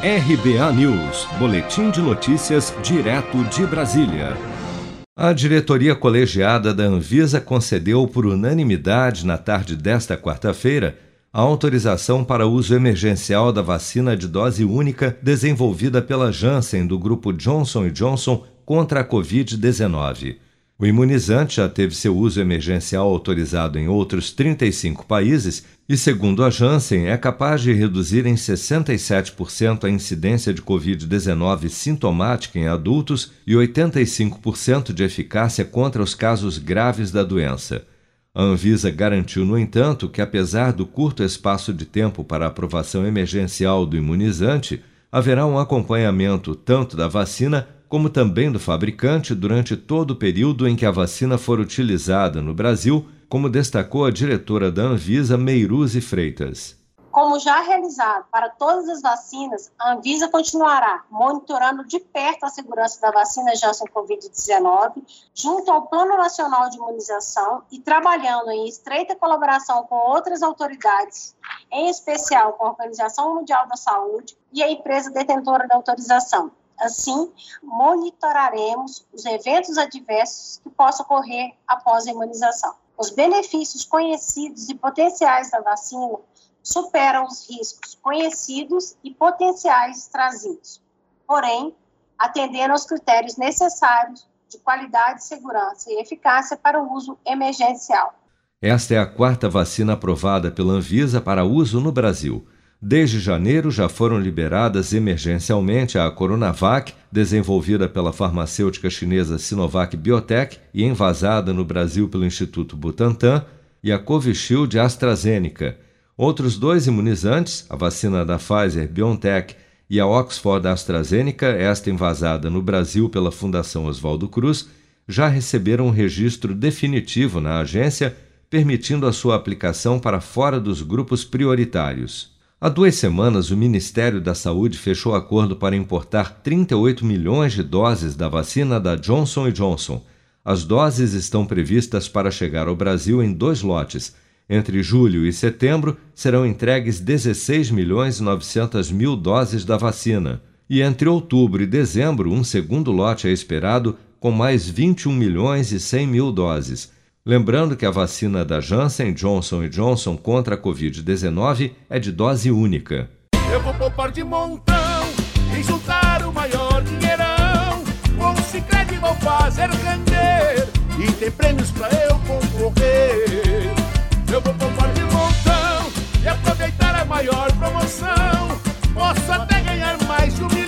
RBA News, Boletim de Notícias, direto de Brasília. A diretoria colegiada da Anvisa concedeu por unanimidade na tarde desta quarta-feira a autorização para uso emergencial da vacina de dose única desenvolvida pela Janssen do grupo Johnson Johnson contra a Covid-19. O imunizante já teve seu uso emergencial autorizado em outros 35 países e, segundo a Janssen, é capaz de reduzir em 67% a incidência de Covid-19 sintomática em adultos e 85% de eficácia contra os casos graves da doença. A Anvisa garantiu, no entanto, que, apesar do curto espaço de tempo para a aprovação emergencial do imunizante, haverá um acompanhamento tanto da vacina como também do fabricante durante todo o período em que a vacina for utilizada no Brasil, como destacou a diretora da Anvisa, Meiruzi Freitas. Como já realizado para todas as vacinas, a Anvisa continuará monitorando de perto a segurança da vacina Janssen Covid-19, junto ao Plano Nacional de Imunização e trabalhando em estreita colaboração com outras autoridades, em especial com a Organização Mundial da Saúde e a empresa detentora da autorização, Assim, monitoraremos os eventos adversos que possam ocorrer após a imunização. Os benefícios conhecidos e potenciais da vacina superam os riscos conhecidos e potenciais trazidos, porém, atendendo aos critérios necessários de qualidade, segurança e eficácia para o uso emergencial. Esta é a quarta vacina aprovada pela Anvisa para uso no Brasil. Desde janeiro já foram liberadas emergencialmente a Coronavac, desenvolvida pela farmacêutica chinesa Sinovac Biotech e envasada no Brasil pelo Instituto Butantan, e a Covishield AstraZeneca. Outros dois imunizantes, a vacina da Pfizer BioNTech e a Oxford AstraZeneca, esta envasada no Brasil pela Fundação Oswaldo Cruz, já receberam um registro definitivo na agência, permitindo a sua aplicação para fora dos grupos prioritários. Há duas semanas, o Ministério da Saúde fechou acordo para importar 38 milhões de doses da vacina da Johnson Johnson. As doses estão previstas para chegar ao Brasil em dois lotes. Entre julho e setembro, serão entregues 16 milhões e 900 mil doses da vacina. E entre outubro e dezembro, um segundo lote é esperado, com mais 21 milhões e 100 mil doses. Lembrando que a vacina da Janssen Johnson Johnson contra a Covid-19 é de dose única. Eu vou poupar de montão e juntar o maior dinheirão. Com o Cicred vou fazer render e tem prêmios pra eu concorrer. Eu vou poupar de montão e aproveitar a maior promoção. Posso até ganhar mais de um milhão.